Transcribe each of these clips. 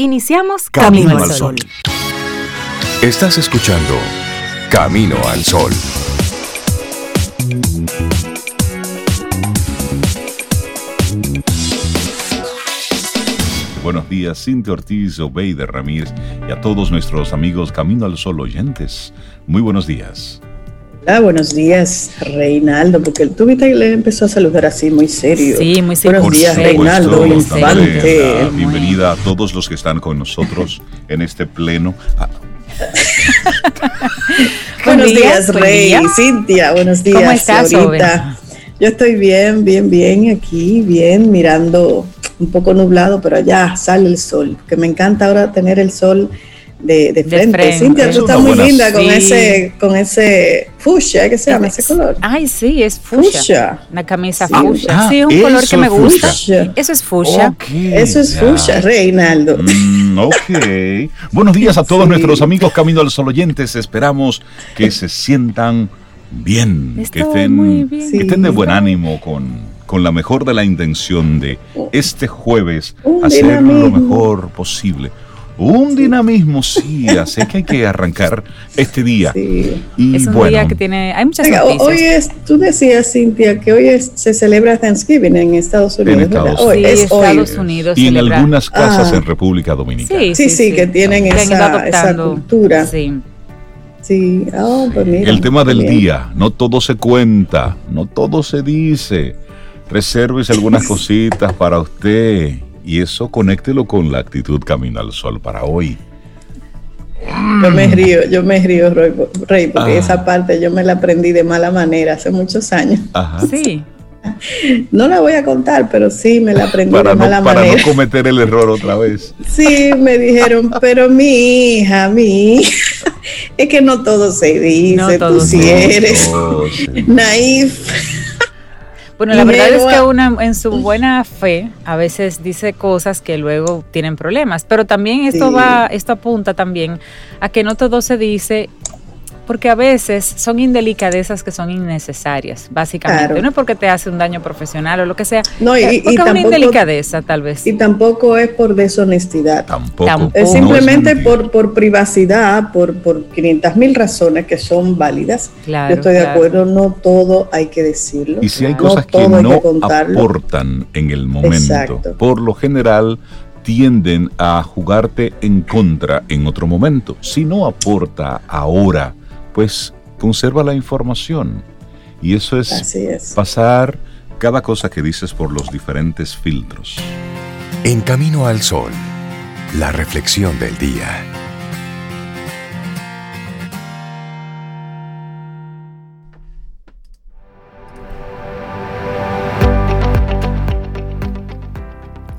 Iniciamos Camino, al Sol. Estás escuchando Camino al Sol. Buenos días, Cintia Ortiz, Obeide Ramírez y a todos nuestros amigos Camino al Sol oyentes. Muy buenos días. Hola, buenos días, Reinaldo, porque el tubita le empezó a saludar así muy serio. Sí, muy serio. Buenos días, Reinaldo Infante. Bienvenida a todos los que están con nosotros en este pleno. Ah. buenos días, Rey, Cintia, buenos días. ¿Cómo estás, ahorita? Yo estoy bien, bien, bien aquí, bien, mirando un poco nublado, pero allá sale el sol, que me encanta ahora tener el sol de, de, frente. Cintia, tú estás muy linda con ese, con ese fuchsia, ¿qué se llama ese color? Ay, sí, es fuchsia. Una camisa fuchsia. Ah, sí, un color que me gusta. Eso es fuchsia. eso es fuchsia, Reinaldo. Mm, ok. Buenos días a todos nuestros amigos Camino al Sol oyentes. Esperamos que se sientan bien, que estén, bien. que estén de buen ánimo con, con la mejor de la intención de este jueves hacer lo mejor posible. Un dinamismo, sí, así que hay que arrancar este día. Sí. Y es un día que tiene, hay muchas Venga, Hoy es, tú decías, Cintia, que hoy se celebra Thanksgiving en Estados Unidos. En Estados, hoy, sí, Estados Unidos. Y en algunas casas ah. en República Dominicana. Sí, sí, sí, que tienen esa, esa, cultura. Sí. Sí, oh, pues mira, El tema del día, no todo se cuenta, no todo se dice. Resérvese algunas cositas para usted y eso conéctelo con la actitud Camino al Sol para hoy. Yo me río, yo me río, Rey, porque ah. esa parte yo me la aprendí de mala manera hace muchos años. Ajá. Sí. No la voy a contar, pero sí me la aprendí de mala manera. Para no cometer el error otra vez. Sí, me dijeron, pero mi hija, mi hija, es que no todo se dice, no tú si eres naif. Bueno, la verdad es que una en su buena fe a veces dice cosas que luego tienen problemas, pero también esto va, esto apunta también a que no todo se dice porque a veces son indelicadezas que son innecesarias, básicamente. No es porque te hace un daño profesional o lo que sea. No, y, porque es una indelicadeza, tal vez. Y tampoco es por deshonestidad. Tampoco. Es simplemente por, por privacidad, por, por 500 mil razones que son válidas. Claro, Yo estoy de acuerdo, no todo hay que decirlo. Y si hay cosas que no aportan en el momento, por lo general tienden a jugarte en contra en otro momento. Si no aporta ahora, pues conserva la información. Y eso es, pasar cada cosa que dices por los diferentes filtros. En Camino al Sol, la reflexión del día.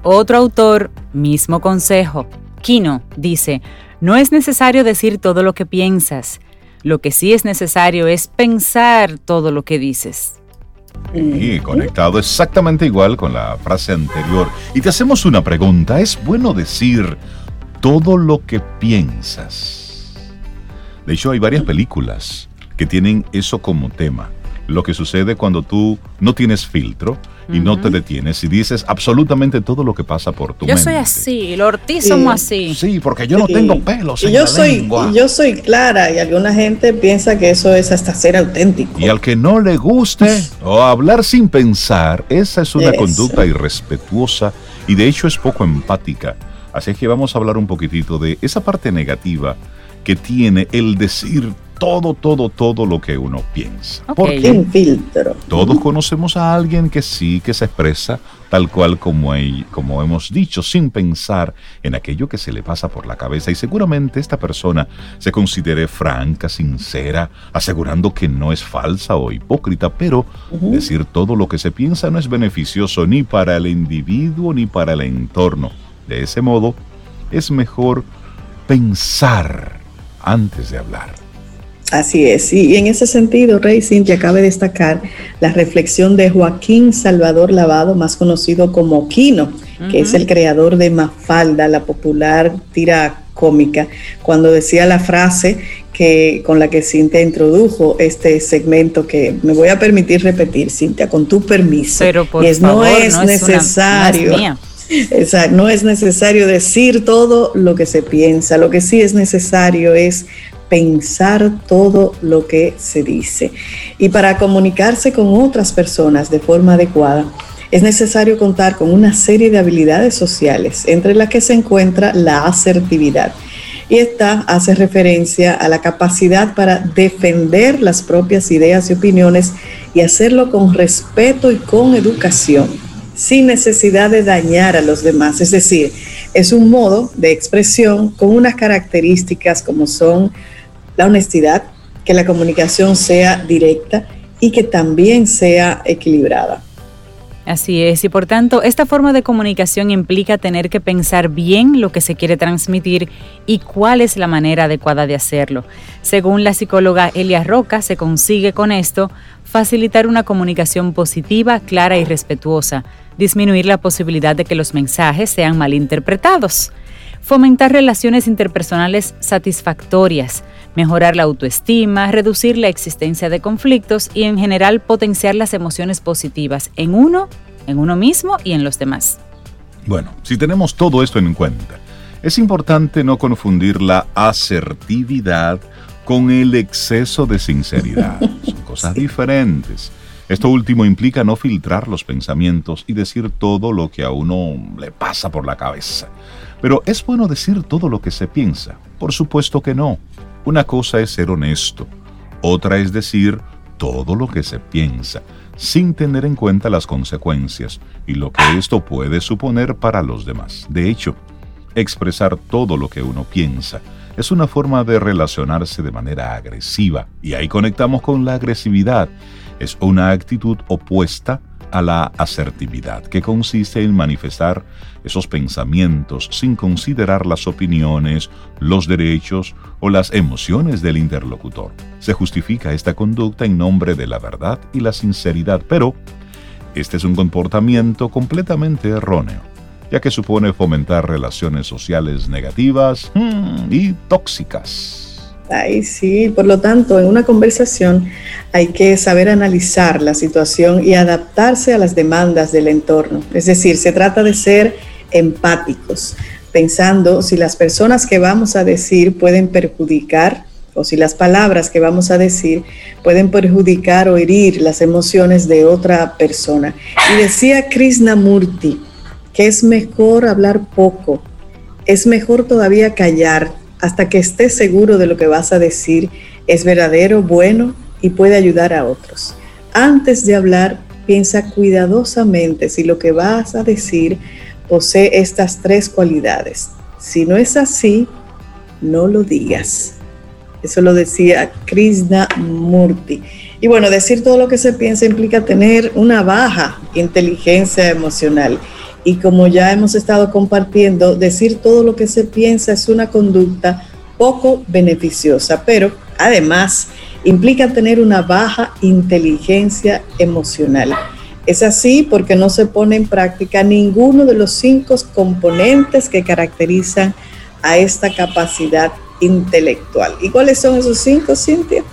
Otro autor, mismo consejo. Kino dice, no es necesario decir todo lo que piensas, lo que sí es necesario es pensar todo lo que dices. Y conectado exactamente igual con la frase anterior. Y te hacemos una pregunta. ¿Es bueno decir todo lo que piensas? De hecho, hay varias películas que tienen eso como tema. Lo que sucede cuando tú no tienes filtro y no te detienes y dices absolutamente todo lo que pasa por tu yo mente. Yo soy así, los Ortiz somos así. Sí, porque yo no tengo pelos. Y yo soy, y yo soy clara y alguna gente piensa que eso es hasta ser auténtico. Y al que no le guste o hablar sin pensar, esa es una conducta irrespetuosa y de hecho es poco empática. Así es que vamos a hablar un poquitito de esa parte negativa que tiene el decir todo, todo, todo lo que uno piensa. Porque filtro. Todos conocemos a alguien que sí, que se expresa tal cual como, como hemos dicho, sin pensar en aquello que se le pasa por la cabeza. Y seguramente esta persona se considere franca, sincera, asegurando que no es falsa o hipócrita, pero decir todo lo que se piensa no es beneficioso ni para el individuo ni para el entorno. De ese modo, es mejor pensar antes de hablar. Así es, y en ese sentido, Rey Cintia cabe destacar la reflexión de Joaquín Salvador Lavado, más conocido como Quino, que es el creador de Mafalda, la popular tira cómica, cuando decía la frase que con la que Cintia introdujo este segmento que me voy a permitir repetir, Cintia, con tu permiso. Pero por no es necesario. Exacto. No es necesario decir todo lo que se piensa. Lo que sí es necesario es pensar todo lo que se dice. Y para comunicarse con otras personas de forma adecuada, es necesario contar con una serie de habilidades sociales, entre las que se encuentra la asertividad. Y esta hace referencia a la capacidad para defender las propias ideas y opiniones y hacerlo con respeto y con educación, sin necesidad de dañar a los demás. Es decir, es un modo de expresión con unas características como son la honestidad, que la comunicación sea directa y que también sea equilibrada. Así es, y por tanto, esta forma de comunicación implica tener que pensar bien lo que se quiere transmitir y cuál es la manera adecuada de hacerlo. Según la psicóloga Elia Roca, se consigue con esto facilitar una comunicación positiva, clara y respetuosa, disminuir la posibilidad de que los mensajes sean malinterpretados, fomentar relaciones interpersonales satisfactorias, mejorar la autoestima, reducir la existencia de conflictos y en general potenciar las emociones positivas en uno, en uno mismo y en los demás. Bueno, si tenemos todo esto en cuenta, es importante no confundir la asertividad con el exceso de sinceridad. Son cosas diferentes. Esto último implica no filtrar los pensamientos y decir todo lo que a uno le pasa por la cabeza. Pero ¿es bueno decir todo lo que se piensa? Por supuesto que no. Una cosa es ser honesto, otra es decir todo lo que se piensa, sin tener en cuenta las consecuencias y lo que esto puede suponer para los demás. De hecho, expresar todo lo que uno piensa es una forma de relacionarse de manera agresiva y ahí conectamos con la agresividad. Es una actitud opuesta a la asertividad, que consiste en manifestar esos pensamientos sin considerar las opiniones, los derechos o las emociones del interlocutor. Se justifica esta conducta en nombre de la verdad y la sinceridad, pero este es un comportamiento completamente erróneo, ya que supone fomentar relaciones sociales negativas hmm, y tóxicas. Ay, sí, por lo tanto, en una conversación hay que saber analizar la situación y adaptarse a las demandas del entorno. Es decir, se trata de ser empáticos, pensando si las personas que vamos a decir pueden perjudicar o si las palabras que vamos a decir pueden perjudicar o herir las emociones de otra persona. Y decía Krishnamurti que es mejor hablar poco, es mejor todavía callar hasta que estés seguro de lo que vas a decir es verdadero, bueno y puede ayudar a otros. Antes de hablar, piensa cuidadosamente si lo que vas a decir posee estas tres cualidades. Si no es así, no lo digas. Eso lo decía Krishna Murti. Y bueno, decir todo lo que se piensa implica tener una baja inteligencia emocional y como ya hemos estado compartiendo, decir todo lo que se piensa es una conducta poco beneficiosa, pero además implica tener una baja inteligencia emocional. Es así porque no se pone en práctica ninguno de los cinco componentes que caracterizan a esta capacidad intelectual. ¿Y cuáles son esos cinco, Cintia?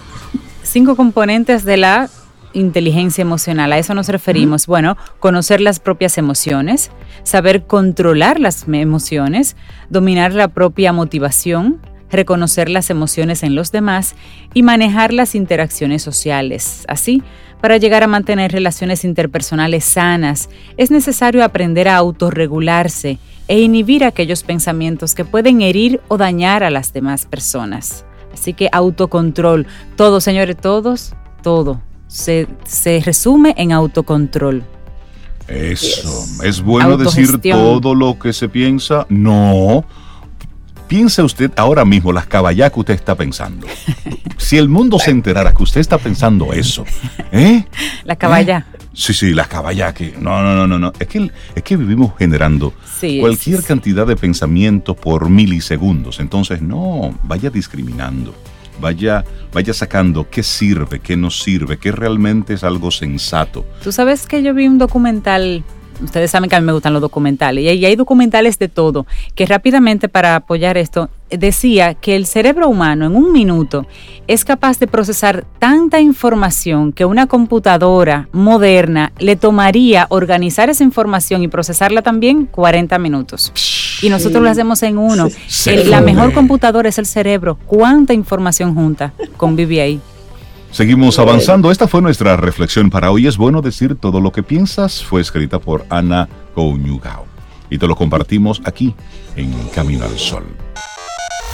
Cinco componentes de la inteligencia emocional, a eso nos referimos. Bueno, conocer las propias emociones, saber controlar las emociones, dominar la propia motivación, reconocer las emociones en los demás y manejar las interacciones sociales. Así, para llegar a mantener relaciones interpersonales sanas, es necesario aprender a autorregularse e inhibir aquellos pensamientos que pueden herir o dañar a las demás personas. Así que autocontrol, todo, señores, todos, todo se, resume en autocontrol. Eso, ¿es bueno decir todo lo que se piensa? No. Piense usted ahora mismo las caballas que usted está pensando. Si el mundo se enterara que usted está pensando eso, ¿eh? La caballa. ¿Eh? Sí, sí, las caballas que... No, no, no, no, no. Es que, es que vivimos generando cualquier cantidad de pensamientos por milisegundos. Entonces, no, vaya discriminando vaya, vaya sacando qué sirve, qué no sirve, qué realmente es algo sensato. Tú sabes que yo vi un documental ustedes saben que a mí me gustan los documentales, y hay, documentales de todo, que rápidamente para apoyar esto, decía que el cerebro humano en un minuto es capaz de procesar tanta información que una computadora moderna le tomaría organizar esa información y procesarla también 40 minutos. Y nosotros lo hacemos en uno. la mejor computadora es el cerebro. ¿Cuánta información junta convive ahí? Seguimos avanzando. Esta fue nuestra reflexión para hoy. Es bueno decir todo lo que piensas. Fue escrita por Ana Kouñugao. Y te lo compartimos aquí en Camino al Sol.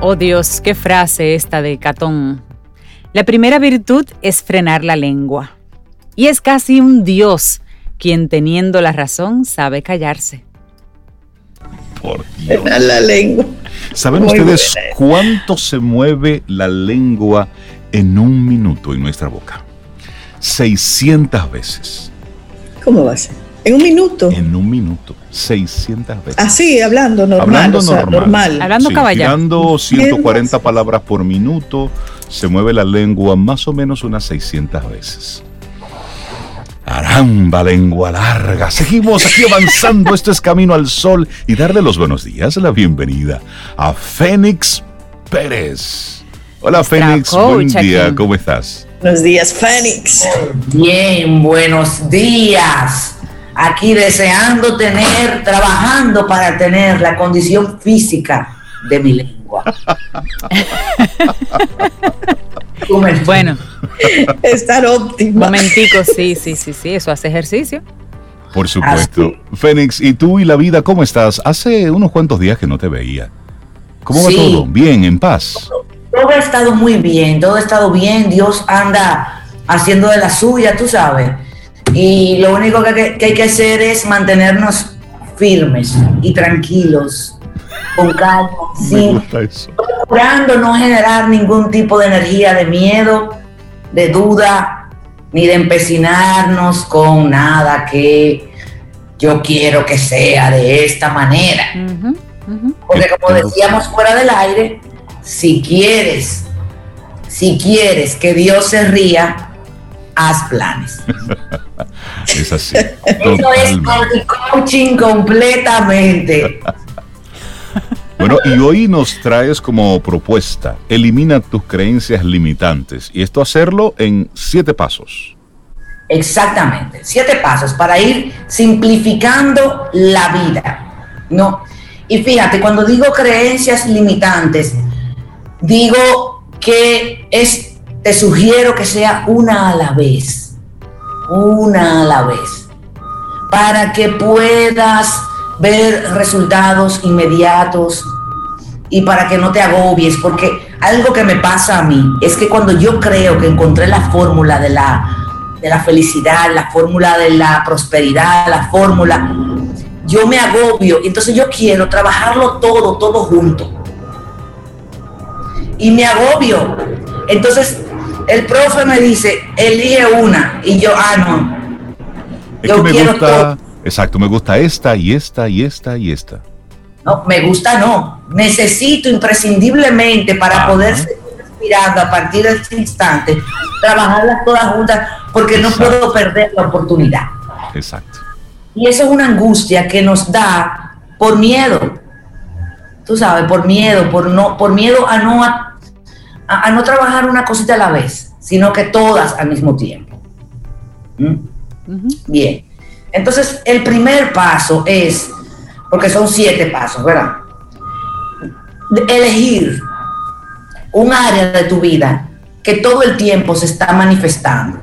Oh Dios, qué frase esta de Catón. La primera virtud es frenar la lengua. Y es casi un Dios quien teniendo la razón sabe callarse. Por Dios. Frenar la lengua. ¿Saben ustedes cuánto se mueve la lengua en un minuto en nuestra boca. 600 veces. ¿Cómo va a ser? ¿En un minuto? En un minuto, 600 veces. Así, hablando normal. Hablando normal. Hablando sí, 140 palabras por minuto, se mueve la lengua más o menos unas 600 veces. Aramba, lengua larga. Seguimos aquí avanzando. Esto es Camino al Sol y darle los buenos días, la bienvenida a Fénix Pérez. Hola Fénix, buen día, ¿cómo estás? Buenos días, Fénix. Bien, buenos días. Aquí deseando tener, trabajando para tener la condición física de mi lengua. bueno. Estar óptimo. Momentico, sí, sí, sí, sí, eso hace ejercicio. Por supuesto. Fénix, ¿y tú y la vida cómo estás? Hace unos cuantos días que no te veía. ¿Cómo va todo? Bien, en paz todo ha estado muy bien, todo ha estado bien, Dios anda haciendo de la suya, tú sabes. Y lo único que, hay que hacer es mantenernos firmes y tranquilos, con calma, sin, procurando no generar ningún tipo de energía de miedo, de duda, ni de empecinarnos con nada que yo quiero que sea de esta manera. Porque como decíamos fuera del aire, si quieres, si quieres que Dios se ría, haz planes. es así. Eso es coaching completamente. Bueno, y hoy nos traes como propuesta, elimina tus creencias limitantes. Y esto hacerlo en siete pasos. Exactamente, siete pasos para ir simplificando la vida. ¿no? Y fíjate, cuando digo creencias limitantes, digo que es, te sugiero que sea una a la vez, una a la vez, para que puedas ver resultados inmediatos y para que no te agobies, porque algo que me pasa a mí es que cuando yo creo que encontré la fórmula de la, de la felicidad, la fórmula de la prosperidad, la fórmula, yo me agobio, entonces yo quiero trabajarlo todo, todo junto y me agobio. Entonces, el profe me dice, elige una, y yo, ah, no. yo me quiero gusta, exacto, me gusta esta y esta y esta y esta. No, me gusta no. Necesito imprescindiblemente para poder seguir respirando a partir de este instante, trabajarlas todas juntas, porque no puedo perder la oportunidad. Exacto. Y eso es una angustia que nos da por miedo. Tú sabes, por miedo, por no, por miedo a no a, no trabajar una cosita a la vez, sino que todas al mismo tiempo. ¿Mm? Bien. Entonces, el primer paso es, porque son siete pasos, ¿verdad? Elegir un área de tu vida que todo el tiempo se está manifestando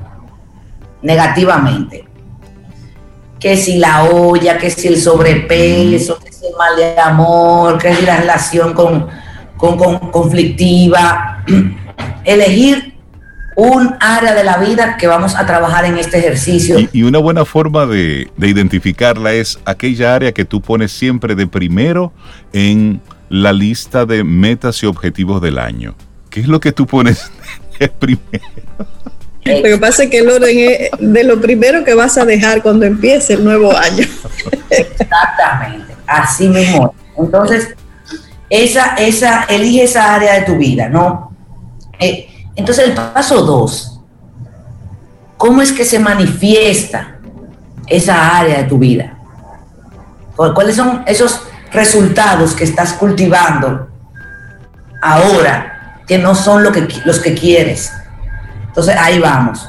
negativamente. Que si la olla, que si el sobrepeso, que si el mal de amor, que si la relación con, con, conflictiva, elegir un área de la vida que vamos a trabajar en este ejercicio. Y, una buena forma de, identificarla es aquella área que tú pones siempre de primero en la lista de metas y objetivos del año. ¿Qué es lo que tú pones de primero? Lo que pasa es que el orden es de lo primero que vas a dejar cuando empiece el nuevo año. Exactamente, así mismo. Entonces, esa, esa, elige esa área de tu vida, ¿no? Eh, entonces, el paso dos, ¿cómo es que se manifiesta esa área de tu vida? ¿Cuáles son esos resultados que estás cultivando ahora que no son lo que, los que quieres? Entonces, ahí vamos.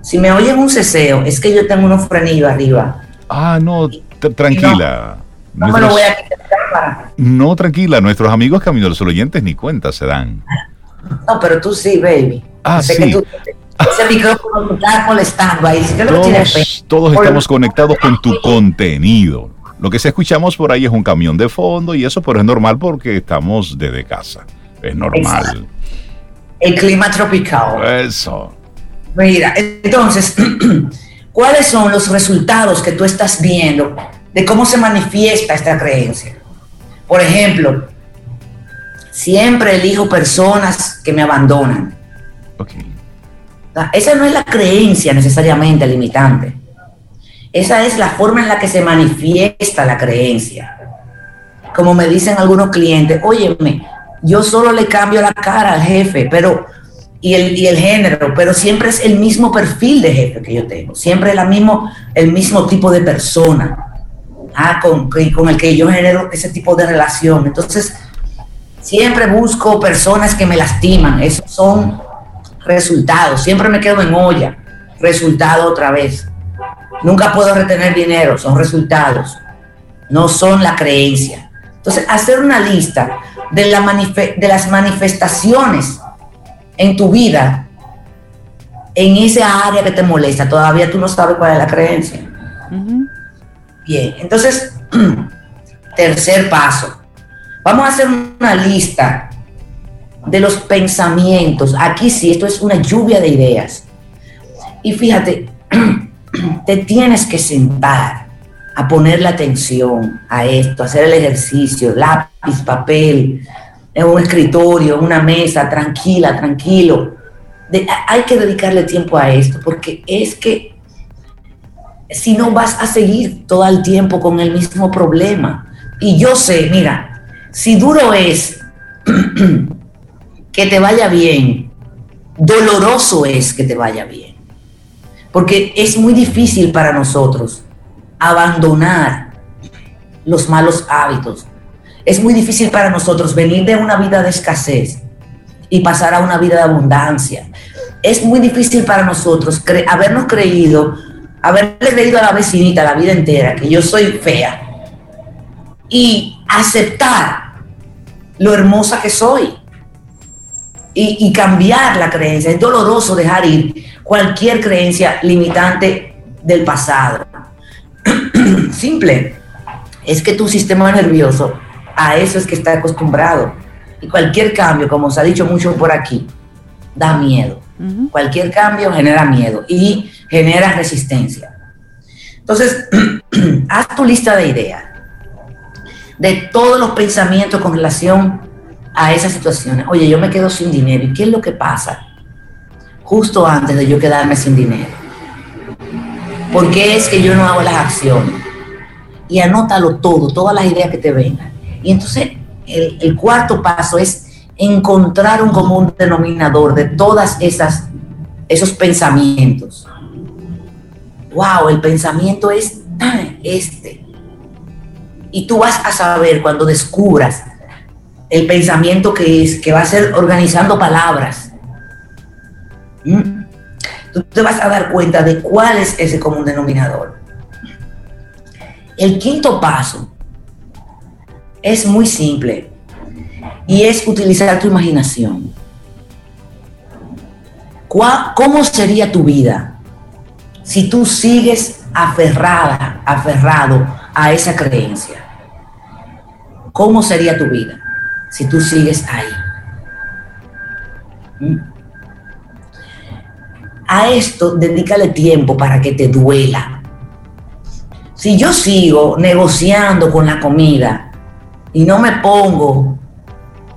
Si me oyen un ceseo, es que yo tengo unos frenillos arriba. Ah, no, tranquila. No, me lo voy a quitar. No, tranquila, nuestros amigos caminos oyentes ni cuenta se dan. No, pero tú sí, baby. Ah, sí. ese micrófono está molestando ahí. todos, todos estamos conectados con tu contenido. Lo que se escuchamos por ahí es un camión de fondo y eso, pero es normal porque estamos desde casa. Es normal. El clima tropical. Eso. Mira, entonces, ¿cuáles son los resultados que tú estás viendo de cómo se manifiesta esta creencia? Por ejemplo, Siempre elijo personas que me abandonan. Esa no es la creencia necesariamente limitante. Esa es la forma en la que se manifiesta la creencia. Como me dicen algunos clientes, óyeme, yo solo le cambio la cara al jefe, pero y el, y el género, pero siempre es el mismo perfil de jefe que yo tengo, siempre es la mismo, el mismo tipo de persona ah, con, con el que yo genero ese tipo de relación. Entonces, Siempre busco personas que me lastiman. Esos son resultados. Siempre me quedo en olla. Resultado otra vez. Nunca puedo retener dinero. Son resultados. No son la creencia. Entonces, hacer una lista de, la de las manifestaciones en tu vida, en esa área que te molesta, todavía tú no sabes cuál es la creencia. Bien, entonces, tercer paso, Vamos a hacer una lista de los pensamientos. Aquí sí, esto es una lluvia de ideas. Y fíjate, te tienes que sentar a ponerle atención a esto, hacer el ejercicio, lápiz, papel, en un escritorio, en una mesa, tranquila, tranquilo. hay que dedicarle tiempo a esto, porque es que si no vas a seguir todo el tiempo con el mismo problema. Y yo sé, mira, si duro es que te vaya bien, doloroso es que te vaya bien. Porque es muy difícil para nosotros abandonar los malos hábitos. Es muy difícil para nosotros venir de una vida de escasez y pasar a una vida de abundancia. Es muy difícil para nosotros habernos creído, haberle creído a la vecinita la vida entera que yo soy fea y aceptar lo hermosa que soy y, cambiar la creencia. Es doloroso dejar ir cualquier creencia limitante del pasado. Simple, es que tu sistema nervioso a eso es que está acostumbrado. Y cualquier cambio, como se ha dicho mucho por aquí, da miedo. Cualquier cambio genera miedo y genera resistencia. Entonces, haz tu lista de ideas de todos los pensamientos con relación a esas situaciones. Oye, yo me quedo sin dinero. ¿Y qué es lo que pasa justo antes de yo quedarme sin dinero? ¿Por qué es que yo no hago las acciones? Y anótalo todo, todas las ideas que te vengan. Y entonces el, el cuarto paso es encontrar un común denominador de todas esas esos pensamientos. Wow, el pensamiento es este. Y tú vas a saber cuando descubras el pensamiento que es, que va a ser organizando palabras. ¿Mm? Tú te vas a dar cuenta de cuál es ese común denominador. El quinto paso es muy simple y es utilizar tu imaginación. ¿Cómo sería tu vida si tú sigues aferrada, aferrado a esa creencia? ¿Cómo sería tu vida si tú sigues ahí? ¿Mm? a esto dedícale tiempo para que te duela. Si yo sigo negociando con la comida y no me pongo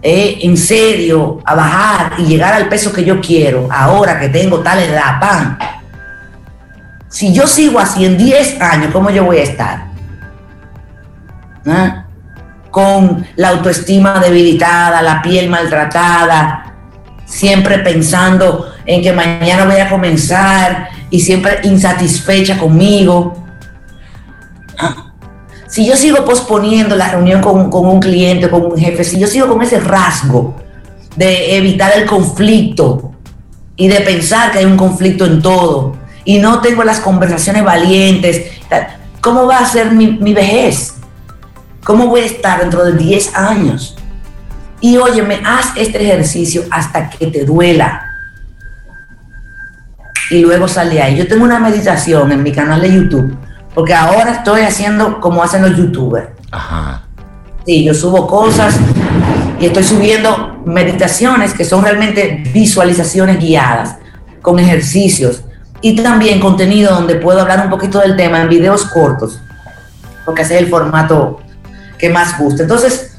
eh, en serio a bajar y llegar al peso que yo quiero, ahora que tengo tal edad, pan, si yo sigo así en 10 años, ¿cómo yo voy a estar? ¿Ah? Con la autoestima debilitada, la piel maltratada, siempre pensando en que mañana voy a comenzar y siempre insatisfecha conmigo. ¿Ah? Si yo sigo posponiendo la reunión con, con un cliente, con un jefe, si yo sigo con ese rasgo de evitar el conflicto y de pensar que hay un conflicto en todo y no tengo las conversaciones valientes, ¿cómo va a ser mi, mi vejez? ¿Cómo voy a estar dentro de 10 años? Y óyeme, haz este ejercicio hasta que te duela. Y luego sale ahí. Yo tengo una meditación en mi canal de YouTube, porque ahora estoy haciendo como hacen los youtubers. Ajá. Sí, yo subo cosas y estoy subiendo meditaciones que son realmente visualizaciones guiadas, con ejercicios y también contenido donde puedo hablar un poquito del tema en videos cortos, porque ese es el formato que más gusta. Entonces,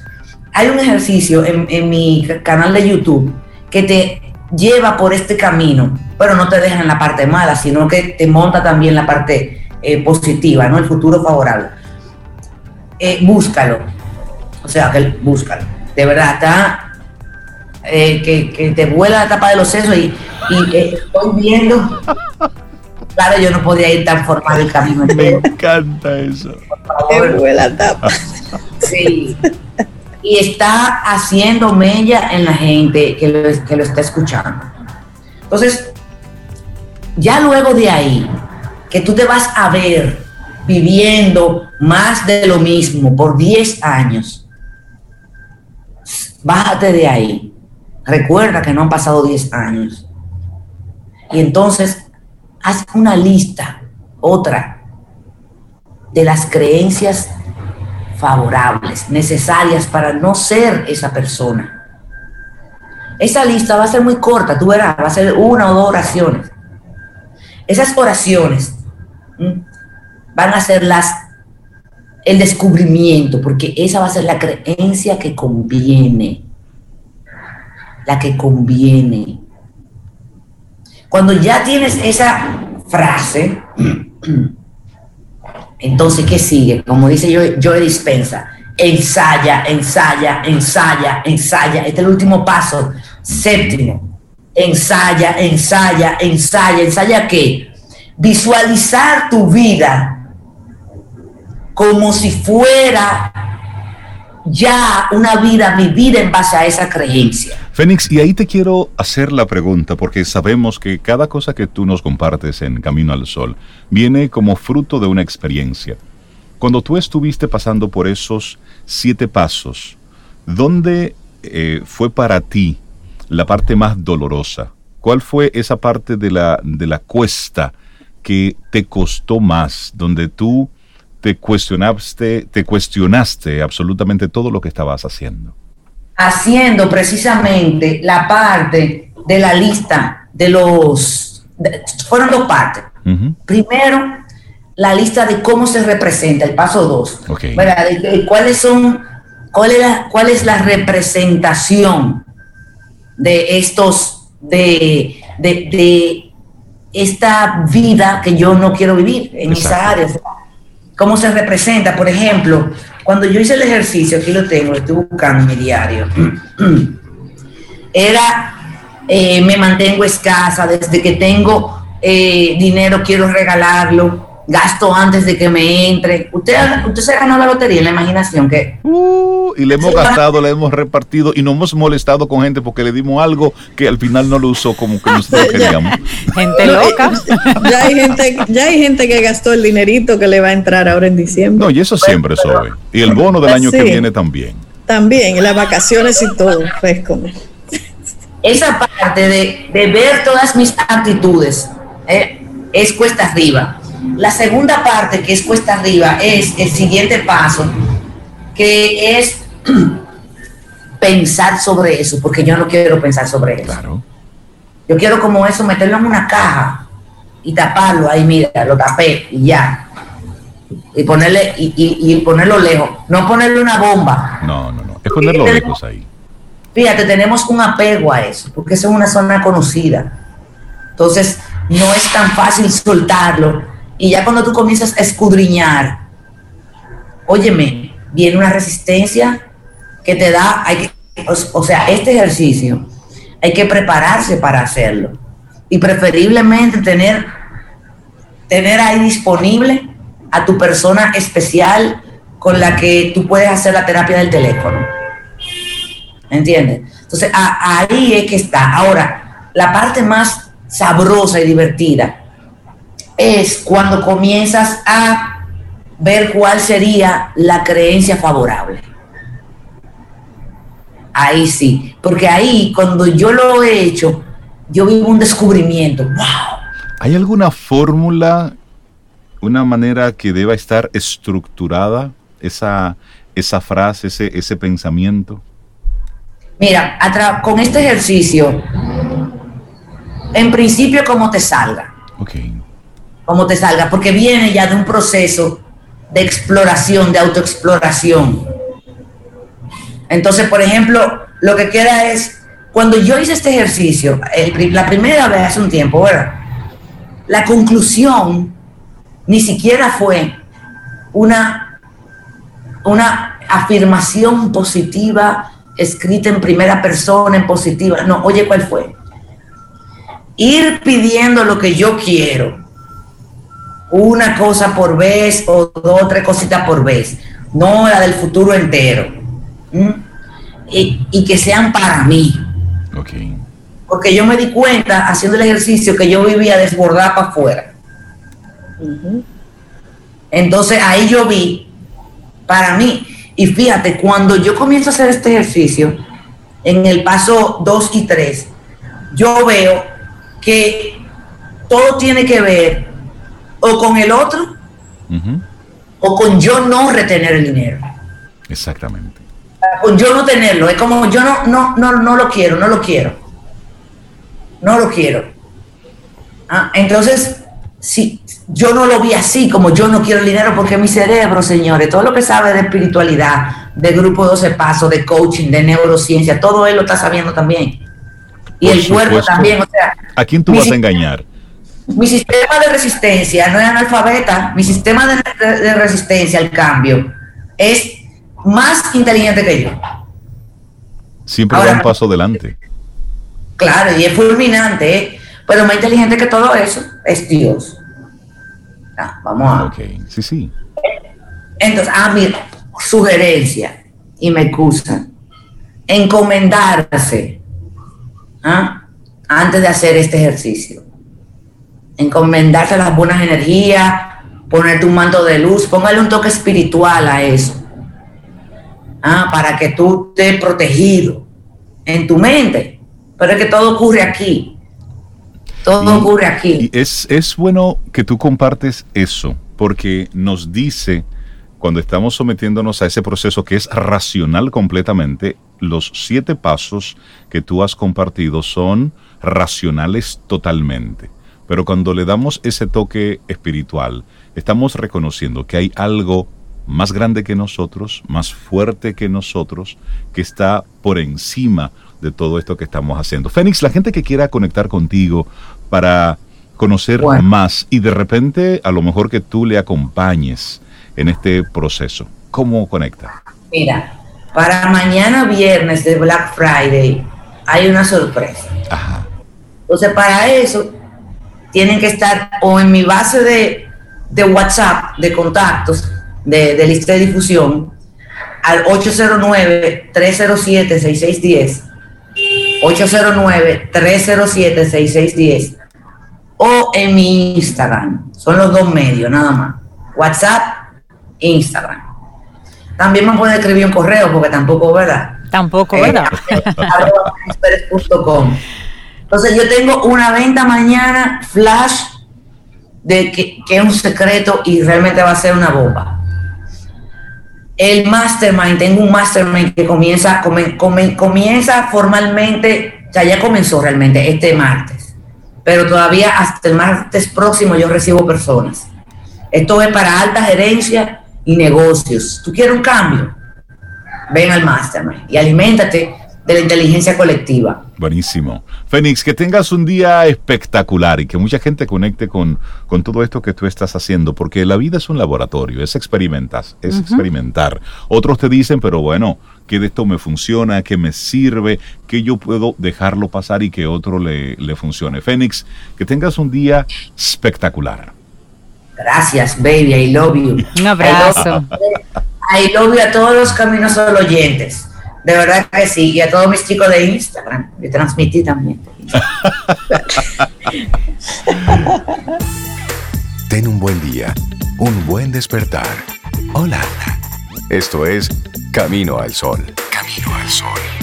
hay un ejercicio en, mi canal de YouTube que te lleva por este camino, pero no te deja en la parte mala, sino que te monta también la parte eh, positiva, ¿no? El futuro favorable. Eh, búscalo. O sea, que búscalo. De verdad, está eh, que, te vuela la tapa de los sesos y, estoy viendo. Claro, yo no podía ir tan formal el camino. Me encanta eso. Te vuela la tapa. Sí y está haciendo mella en la gente que lo, que lo está escuchando. Entonces, ya luego de ahí, que tú te vas a ver viviendo más de lo mismo por 10 años, bájate de ahí. Recuerda que no han pasado 10 años. Y entonces, haz una lista, otra, de las creencias favorables, necesarias para no ser esa persona. Esa lista va a ser muy corta, tú verás, va a ser una o dos oraciones. Esas oraciones van a ser las el descubrimiento, porque esa va a ser la creencia que conviene. La que conviene. Cuando ya tienes esa frase, Entonces, ¿qué sigue? Como dice yo, yo Dispensa, ensaya, ensaya, ensaya, ensaya. Este es el último paso. Séptimo, ensaya, ensaya, ensaya. ¿Ensaya qué? Visualizar tu vida como si fuera ya una vida vivida en base a esa creencia. Fénix, y ahí te quiero hacer la pregunta, porque sabemos que cada cosa que tú nos compartes en Camino al Sol viene como fruto de una experiencia. Cuando tú estuviste pasando por esos siete pasos, ¿dónde eh, fue para ti la parte más dolorosa? ¿Cuál fue esa parte de la, de la cuesta que te costó más, donde tú te cuestionaste, te cuestionaste absolutamente todo lo que estabas haciendo. Haciendo precisamente la parte de la lista de los... fueron dos partes. Primero, la lista de cómo se representa, el paso dos. cuáles son, cuál es, la, cuál es la representación de estos, de, de, esta vida que yo no quiero vivir en esa área cómo se representa. Por ejemplo, cuando yo hice el ejercicio, aquí lo tengo, lo estoy buscando mi diario, era, eh, me mantengo escasa, desde que tengo eh, dinero quiero regalarlo, gasto antes de que me entre. Usted, usted se ganó la lotería en la imaginación que... Uh, y le hemos gastado, le hemos repartido y nos hemos molestado con gente porque le dimos algo que al final no lo usó como que nosotros queríamos. gente loca. ya, hay gente, ya hay gente que gastó el dinerito que le va a entrar ahora en diciembre. No, y eso siempre soy. Y el bono del año que viene también. También, las vacaciones y todo, pues como. Esa parte de, de ver todas mis actitudes eh, es cuesta arriba la segunda parte, que es cuesta arriba, es el siguiente paso, que es pensar sobre eso, porque yo no quiero pensar sobre eso. Yo quiero como eso meterlo en una caja y taparlo ahí, mira, lo tapé y ya. Y ponerle, y, ponerlo lejos. No ponerle una bomba. No, no, no. Es ponerlo lejos ahí. Fíjate, tenemos un apego a eso, porque eso es una zona conocida. Entonces, no es tan fácil soltarlo. Y ya cuando tú comienzas a escudriñar, óyeme, viene una resistencia que te da, hay que, o sea, este ejercicio hay que prepararse para hacerlo. Y preferiblemente tener, tener ahí disponible a tu persona especial con la que tú puedes hacer la terapia del teléfono. ¿Entiendes? Entonces, ahí es que está. Ahora, la parte más sabrosa y divertida es cuando comienzas a ver cuál sería la creencia favorable. Ahí sí, porque ahí cuando yo lo he hecho, yo vivo un descubrimiento. ¡Wow! ¿Hay alguna fórmula, una manera que deba estar estructurada esa, esa frase, ese, ese pensamiento? Mira, con este ejercicio, en principio como te salga. Como te salga, porque viene ya de un proceso de exploración, de autoexploración. Entonces, por ejemplo, lo que queda es, cuando yo hice este ejercicio, la primera vez hace un tiempo, ¿verdad? La conclusión ni siquiera fue una, una afirmación positiva escrita en primera persona, en positiva. No, oye, ¿cuál fue? Ir pidiendo lo que yo quiero, una cosa por vez o dos o tres cositas por vez, no la del futuro entero. Y, que sean para mí. Porque yo me di cuenta haciendo el ejercicio que yo vivía desbordada para afuera. Entonces ahí yo vi, para mí, y fíjate, cuando yo comienzo a hacer este ejercicio, en el paso 2 y 3, yo veo que todo tiene que ver o con el otro o con yo no retener el dinero. Exactamente. Con yo no tenerlo, es como yo no, no, no, no lo quiero, no lo quiero. No lo quiero. Ah, entonces, si yo no lo vi así, como yo no quiero el dinero, porque mi cerebro, señores, todo lo que sabe de espiritualidad, de grupo 12 pasos, de coaching, de neurociencia, todo él lo está sabiendo también. Y el cuerpo también, o sea. ¿A quién tú vas a engañar? Mi sistema de resistencia no es analfabeta, mi sistema de, resistencia al cambio es más inteligente que yo. Siempre da un paso adelante. Claro, y es fulminante, ¿eh? pero más inteligente que todo eso es Dios. Ah, vamos a. Ok, sí, sí. Entonces, ah, mira, sugerencia, y me excusan. Encomendarse ¿ah? antes de hacer este ejercicio. Encomendarse a las buenas energías, ponerte un manto de luz, póngale un toque espiritual a eso. ¿ah? Para que tú estés protegido en tu mente. Pero es que todo ocurre aquí. Todo ocurre aquí. Y es, es bueno que tú compartes eso, porque nos dice, cuando estamos sometiéndonos a ese proceso que es racional completamente, los siete pasos que tú has compartido son racionales totalmente. Pero cuando le damos ese toque espiritual, estamos reconociendo que hay algo más grande que nosotros, más fuerte que nosotros, que está por encima de todo esto que estamos haciendo. Fénix, la gente que quiera conectar contigo para conocer más y de repente a lo mejor que tú le acompañes en este proceso, ¿cómo conecta? Mira, para mañana viernes de Black Friday hay una sorpresa. Ajá. Entonces, para eso tienen que estar o en mi base de, de WhatsApp, de contactos, de, de lista de difusión, al 809-307-6610 809-307-6610 o en mi Instagram. Son los dos medios, nada más. WhatsApp, Instagram. También me pueden escribir un correo, porque tampoco, ¿verdad? Tampoco, ¿verdad? Entonces yo tengo una venta mañana flash de que, es un secreto y realmente va a ser una bomba el mastermind, tengo un mastermind que comienza, comienza formalmente, o ya comenzó realmente este martes. pero todavía hasta el martes próximo yo recibo personas. Esto es para alta gerencia y negocios. ¿Tú quieres un cambio? Ven al Mastermind y aliméntate de la inteligencia colectiva. Buenísimo. Fénix, que tengas un día espectacular y que mucha gente conecte con, con todo esto que tú estás haciendo, porque la vida es un laboratorio, es experimentas, es experimentar. Otros te dicen, pero bueno, que de esto me funciona, que me sirve, que yo puedo dejarlo pasar y que otro le, le funcione. Fénix, que tengas un día espectacular. Gracias, baby, I love you. Un abrazo. I love you a todos los caminos solo oyentes. De verdad que sí, y a todos mis chicos de Instagram, le transmití también. Ten un buen día, un buen despertar. Hola. Esto es Camino al Sol. Camino al Sol.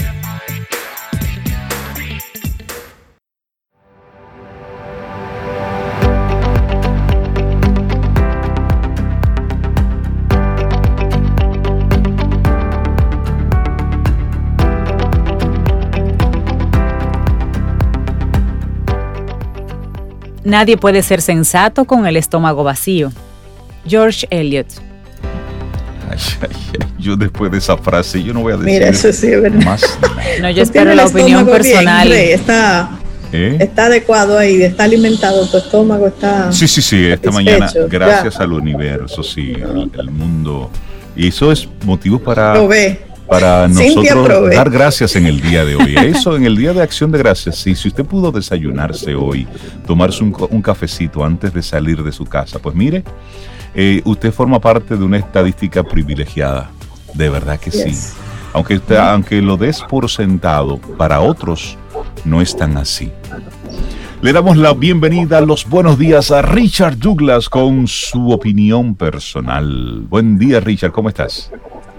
Nadie puede ser sensato con el estómago vacío. George Eliot. Ay, ay, ay, yo después de esa frase, yo no voy a decir Mira, eso sí es verdad. más. No, yo espero la opinión bien, personal. Rey, está, ¿Eh? está adecuado ahí, está alimentado, tu estómago está... Sí, sí, sí, esta mañana, ya. gracias al universo, sí, el, el mundo. Y eso es motivo para, Lo ve. Para nosotros dar gracias en el día de hoy. Eso, en el día de acción de gracias, sí, si usted pudo desayunarse hoy, tomarse un, un cafecito antes de salir de su casa, pues mire, eh, usted forma parte de una estadística privilegiada, de verdad que sí. Aunque, usted, aunque lo des por sentado, para otros no es tan así. Le damos la bienvenida, los buenos días a Richard Douglas con su opinión personal. Buen día, Richard, ¿cómo estás?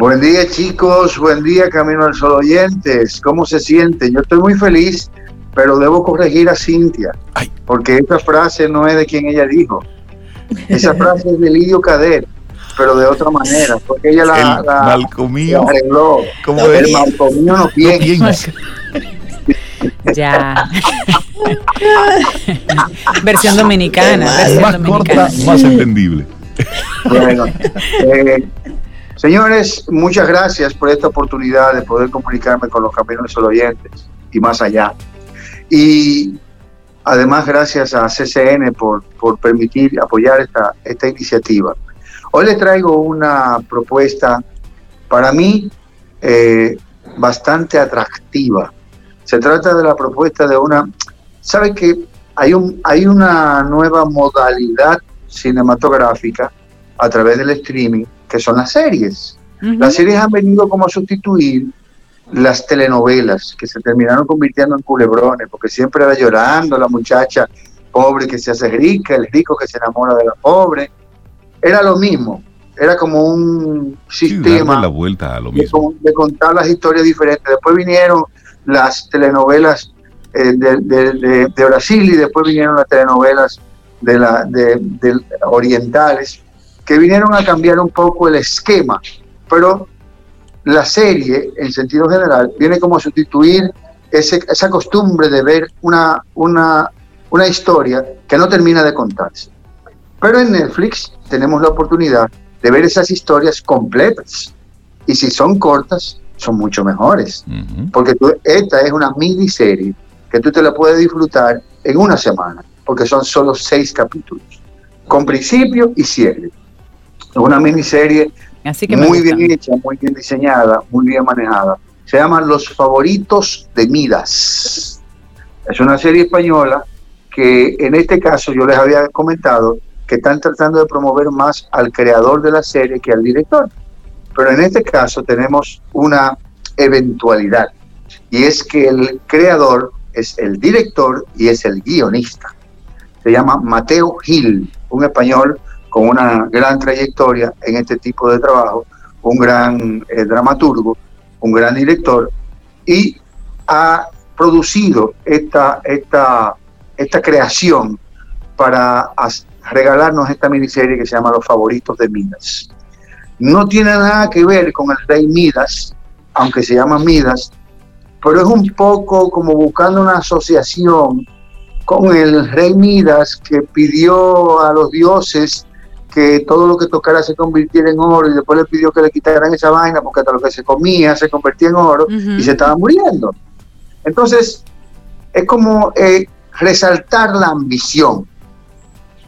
Buen día chicos, buen día Camino al Sol oyentes, ¿cómo se sienten? Yo estoy muy feliz, pero debo corregir a Cintia, Ay. porque esta frase no es de quien ella dijo. Esa frase es de Lidio Cadet, pero de otra manera, porque ella la, el la- malco mío, la arregló. ¿cómo El es? marco mío no No piensa. Ya. versión dominicana. versión Más dominicana. corta, más entendible. Bueno, eh, señores, muchas gracias por esta oportunidad de poder comunicarme con los Sol oyentes y más allá. Y además, gracias a CCN por, por permitir apoyar esta, esta iniciativa. Hoy les traigo una propuesta para mí eh, bastante atractiva. Se trata de la propuesta de una... ¿Sabe que hay, un, hay una nueva modalidad cinematográfica a través del streaming, que son las series. Las series han venido como a sustituir las telenovelas, que se terminaron convirtiendo en culebrones, porque siempre era llorando la muchacha pobre que se hace rica, el rico que se enamora de la pobre. Era lo mismo, era como un sistema darle la vuelta a lo de, mismo. con- de contar las historias diferentes. Después vinieron las telenovelas eh, de, de- de- de Brasil y después vinieron las telenovelas de la, de, de orientales, que vinieron a cambiar un poco el esquema. Pero la serie, en sentido general, viene como a sustituir ese- esa costumbre de ver una, una, una historia que no termina de contarse. Pero en Netflix tenemos la oportunidad de ver esas historias completas. Y si son cortas, son mucho mejores. Ujú. Porque tú- esta es una miniserie que tú te la puedes disfrutar en una semana, porque son solo seis capítulos, con principio y cierre. Es una miniserie Así que muy bien hecha, muy bien diseñada, muy bien manejada. Se llama Los Favoritos de Midas. Es una serie española que en este caso yo les había comentado que están tratando de promover más al creador de la serie que al director. Pero en este caso tenemos una eventualidad y es que el creador es el director y es el guionista. Se llama Mateo Gil, un español con una gran trayectoria en este tipo de trabajo, un gran eh, dramaturgo, un gran director, y ha producido esta, esta, esta creación para regalarnos esta miniserie que se llama Los Favoritos de Midas. No tiene nada que ver con el rey Midas, aunque se llama Midas, pero es un poco como buscando una asociación con el rey Midas que pidió a los dioses que todo lo que tocara se convirtiera en oro y después le pidió que le quitaran esa vaina porque hasta lo que se comía se convertía en oro y se estaba muriendo. Entonces, es como eh, resaltar la ambición,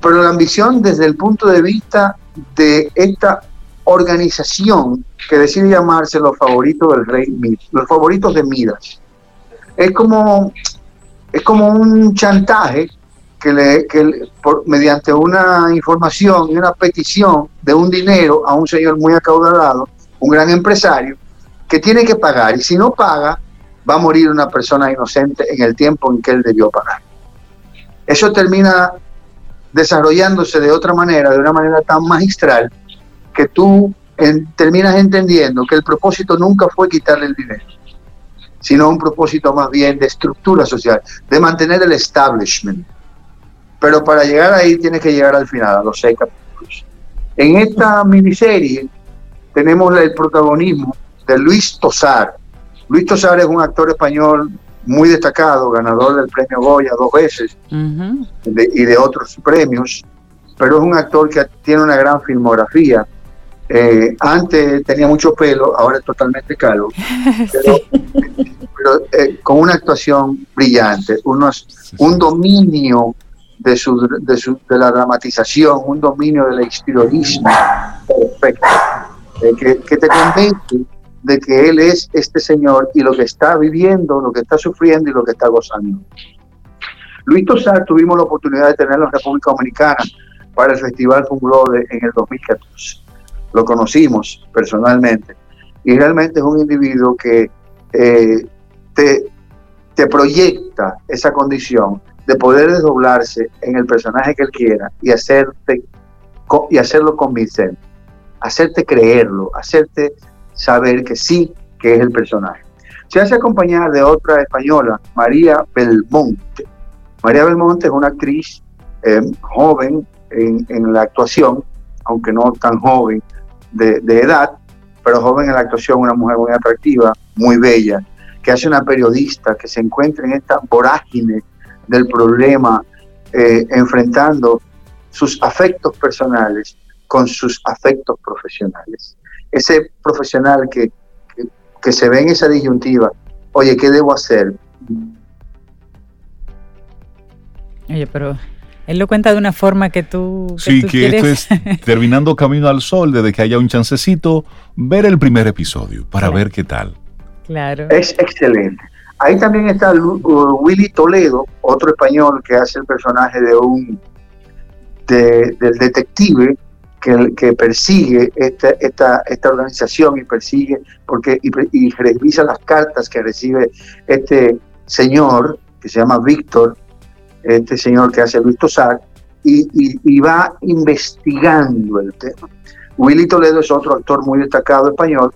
pero la ambición desde el punto de vista de esta organización que decide llamarse los favoritos del rey Midas, los favoritos de Midas. Es como, es como un chantaje que, le, que por, mediante una información y una petición de un dinero a un señor muy acaudalado, un gran empresario, que tiene que pagar y si no paga, va a morir una persona inocente en el tiempo en que él debió pagar. Eso termina desarrollándose de otra manera, de una manera tan magistral, que tú terminas entendiendo que el propósito nunca fue quitarle el dinero, sino un propósito más bien de estructura social, de mantener el establishment. Pero para llegar ahí tienes que llegar al final, a los seis capítulos. En esta miniserie tenemos el protagonismo de Luis Tosar. Luis Tosar es un actor español muy destacado, ganador del premio Goya dos veces y de otros premios, pero es un actor que tiene una gran filmografía. Eh, antes tenía mucho pelo, ahora es totalmente calvo, pero, eh, con una actuación brillante, unos, un dominio de, su, de, su, de, la dramatización, un dominio del exteriorismo perfecto, eh, que, que te convence de que Él es este Señor y lo que está viviendo, lo que está sufriendo y lo que está gozando. Luis Tosar tuvimos la oportunidad de tenerlo en República Dominicana para el Festival Funglode en el 2014. Lo conocimos personalmente y realmente es un individuo que eh, te, te proyecta esa condición de poder desdoblarse en el personaje que él quiera y hacerte y hacerlo convincente, hacerte creerlo, hacerte saber que sí, que es el personaje. Se hace acompañar de otra española, María Belmonte. María Belmonte es una actriz eh, joven en, la actuación, aunque no tan joven de, edad, pero joven en la actuación, una mujer muy atractiva, muy bella, que hace una periodista que se encuentra en esta vorágine del problema, eh, enfrentando sus afectos personales con sus afectos profesionales ese profesional que, que, se ve en esa disyuntiva, oye, ¿qué debo hacer? Oye, pero él lo cuenta de una forma que tú... sí, que esto es terminando Camino al Sol, desde que haya un chancecito, ver el primer episodio para ver qué tal. Claro. Es excelente. Ahí también está uh, Willy Toledo, otro español que hace el personaje de un de, del detective que, persigue esta, esta, esta, organización y persigue porque y, revisa las cartas que recibe este señor que se llama Víctor, este señor que hace Luis Tosar, y, y, va investigando el tema. Willy Toledo es otro actor muy destacado español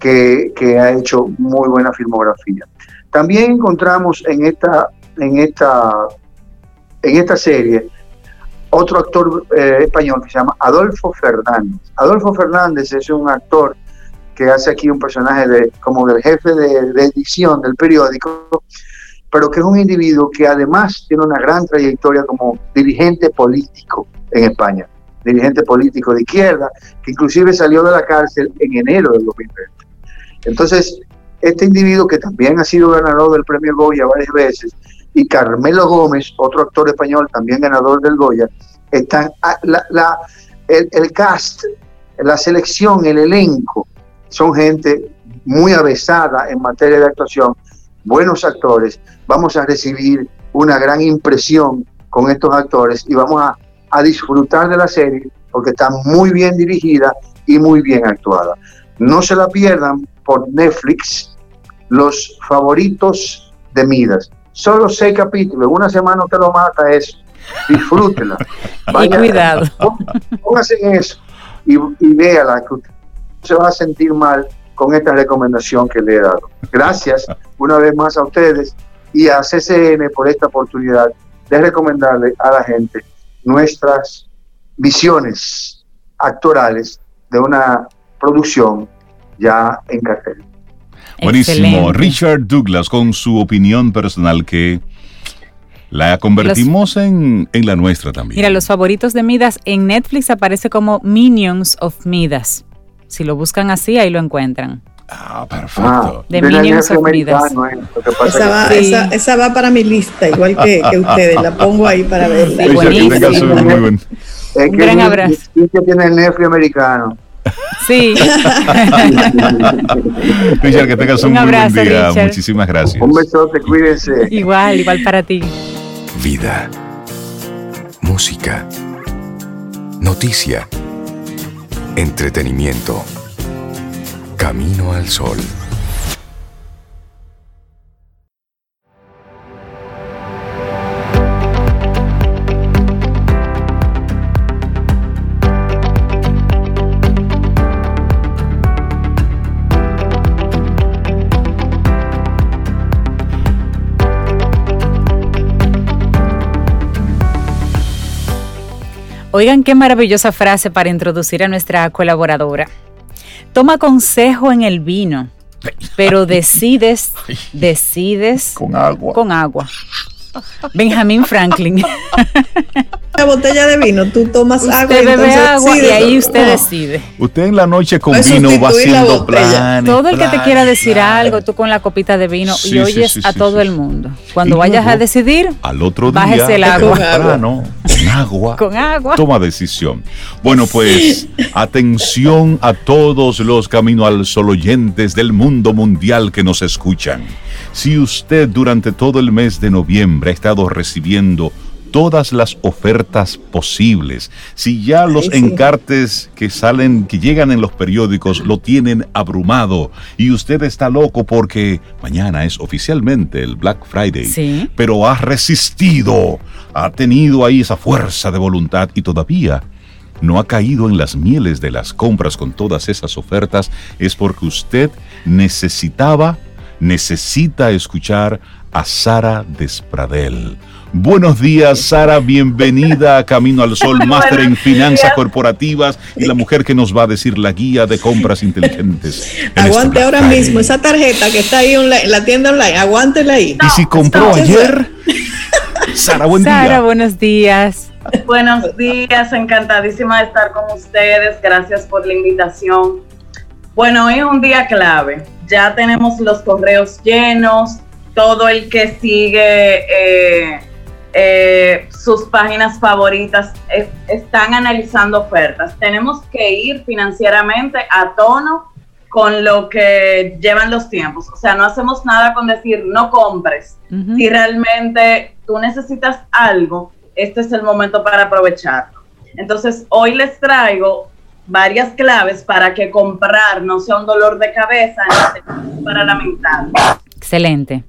que, que, ha hecho muy buena filmografía. También encontramos en esta, en esta, en esta serie otro actor eh, español que se llama Adolfo Fernández. Adolfo Fernández es un actor que hace aquí un personaje de, como del jefe de, edición del periódico, pero que es un individuo que además tiene una gran trayectoria como dirigente político en España, dirigente político de izquierda, que inclusive salió de la cárcel en enero del 2020. Entonces, este individuo que también ha sido ganador del premio Goya varias veces, y Carmelo Gómez, otro actor español también ganador del Goya, están ah, la, el, cast, la selección, el elenco, son gente muy avesada en materia de actuación, buenos actores. Vamos a recibir una gran impresión con estos actores y vamos a, a disfrutar de la serie porque está muy bien dirigida y muy bien actuada. No se la pierdan por Netflix, los favoritos de Midas solo seis capítulos, una semana te lo mata eso. Disfrútela. y cuidado. Póngase en eso y, y véala, que usted se va a sentir mal con esta recomendación que le he dado. Gracias una vez más a ustedes y a CCN por esta oportunidad de recomendarle a la gente nuestras visiones actorales de una producción ya en cartel. Buenísimo. Richard Douglas con su opinión personal que La convertimos en, en, la nuestra también. Mira, los favoritos de Midas en Netflix aparece como Minions of Midas. Si lo buscan así, ahí lo encuentran. Ah, perfecto. de Minions of Midas. Esa va, esa, esa va, para mi lista, igual que, que, ustedes. La pongo ahí para verla. Sí, buenísimo. Muy buen. Un gran abrazo. que tiene el Netflix americano. Sí. Richard, que tengas un, un abrazo, muy buen día. Richard. Muchísimas gracias. Un besote, cuídense. Igual, igual para ti. Vida. Música. Noticia. Entretenimiento. Camino al sol. Oigan qué maravillosa frase para introducir a nuestra colaboradora. Toma consejo en el vino, pero decides, decides con agua. Con agua. Benjamin Franklin. Una botella de vino, tú tomas usted agua. bebe agua y ahí usted decide. Usted en la noche con vino va haciendo planes. Todo el que te quiera decir algo, tú con la copita de vino y oyes a todo el mundo. Cuando vayas a decidir, al otro día, bájese el agua. Con agua. con agua. Toma decisión. Bueno, pues atención a todos los Camino al Sol oyentes del mundo mundial que nos escuchan. Si usted durante todo el mes de noviembre ha estado recibiendo todas las ofertas posibles. Si ya los sí. encartes que salen, que llegan en los periódicos, lo tienen abrumado y usted está loco porque mañana es oficialmente el Black Friday, sí. pero ha resistido, ha tenido ahí esa fuerza de voluntad y todavía no ha caído en las mieles de las compras con todas esas ofertas, es porque usted necesitaba, necesita escuchar a Sara Despradel Buenos días, Sara. Bienvenida a Camino al Sol, máster en finanzas días. corporativas y la mujer que nos va a decir la guía de compras inteligentes. Aguante ahora mismo esa tarjeta que está ahí en la tienda online. Aguántela ahí. No, ¿Y si compró no, ayer? Sara, buen Sara, día. Sara, buenos días. Buenos días, encantadísima de estar con ustedes. Gracias por la invitación. Bueno, hoy es un día clave. Ya tenemos los correos llenos. Todo el que sigue. Eh, eh, sus páginas favoritas es, están analizando ofertas. Tenemos que ir financieramente a tono con lo que llevan los tiempos. O sea, no hacemos nada con decir no compres. Uh -huh. Si realmente tú necesitas algo, este es el momento para aprovecharlo. Entonces, hoy les traigo varias claves para que comprar no sea un dolor de cabeza ni para lamentar. Excelente.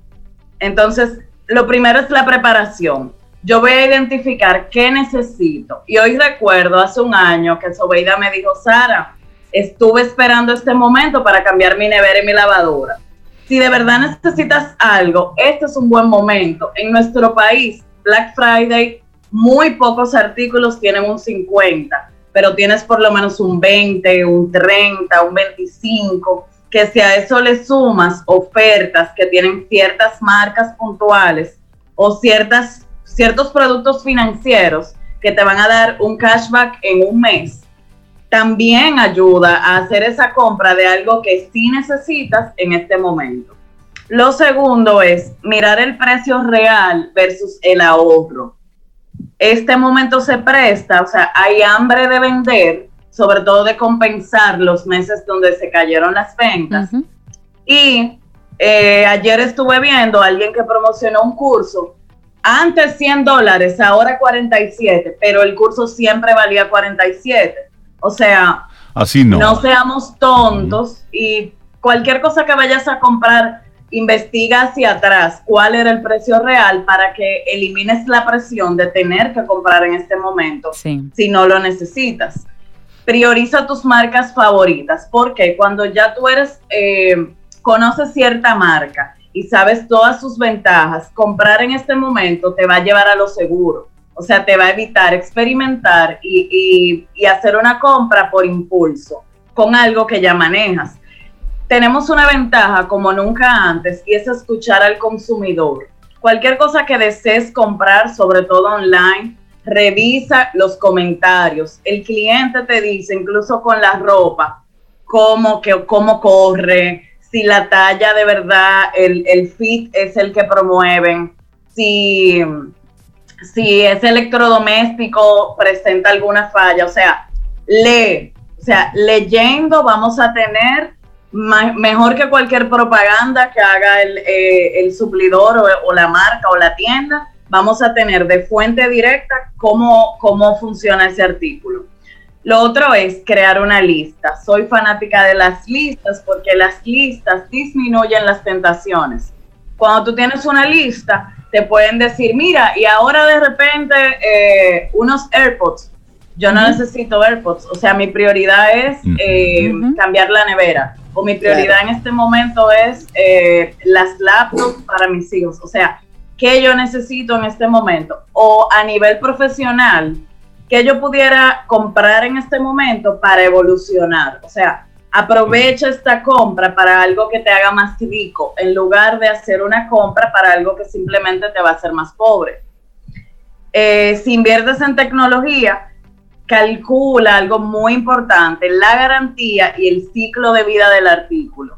Entonces, lo primero es la preparación. Yo voy a identificar qué necesito. Y hoy recuerdo hace un año que Sobeida me dijo, Sara, estuve esperando este momento para cambiar mi nevera y mi lavadora. Si de verdad necesitas algo, este es un buen momento. En nuestro país, Black Friday, muy pocos artículos tienen un 50, pero tienes por lo menos un 20, un 30, un 25, que si a eso le sumas ofertas que tienen ciertas marcas puntuales o ciertas ciertos productos financieros que te van a dar un cashback en un mes, también ayuda a hacer esa compra de algo que sí necesitas en este momento. Lo segundo es mirar el precio real versus el ahorro. Este momento se presta, o sea, hay hambre de vender, sobre todo de compensar los meses donde se cayeron las ventas. Uh -huh. Y eh, ayer estuve viendo a alguien que promocionó un curso antes 100 dólares, ahora 47, pero el curso siempre valía 47. O sea, así no. No seamos tontos y cualquier cosa que vayas a comprar, investiga hacia atrás cuál era el precio real para que elimines la presión de tener que comprar en este momento sí. si no lo necesitas. Prioriza tus marcas favoritas, porque cuando ya tú eres, eh, conoces cierta marca, y sabes todas sus ventajas, comprar en este momento te va a llevar a lo seguro. O sea, te va a evitar experimentar y, y, y, hacer una compra por impulso con algo que ya manejas. Tenemos una ventaja como nunca antes y es escuchar al consumidor. cualquier cosa que desees comprar, sobre todo online, revisa los comentarios. El cliente te dice, incluso con la ropa, cómo, que, cómo corre, si la talla de verdad, el, el fit es el que promueven, si, si ese electrodoméstico presenta alguna falla. O sea, lee. O sea, leyendo vamos a tener mejor que cualquier propaganda que haga el, eh, el suplidor o, o, la marca o la tienda, vamos a tener de fuente directa cómo, cómo funciona ese artículo. Lo otro es crear una lista. Soy fanática de las listas porque las listas disminuyen las tentaciones. Cuando tú tienes una lista, te pueden decir, mira, y ahora de repente eh, unos AirPods. Yo no necesito AirPods. O sea, mi prioridad es eh, cambiar la nevera. O mi prioridad en este momento es eh, las laptops para mis hijos. O sea, ¿qué yo necesito en este momento? O a nivel profesional, que yo pudiera comprar en este momento para evolucionar. O sea, aprovecha esta compra para algo que te haga más rico, en lugar de hacer una compra para algo que simplemente te va a hacer más pobre. Eh, si inviertes en tecnología, calcula algo muy importante, la garantía y el ciclo de vida del artículo.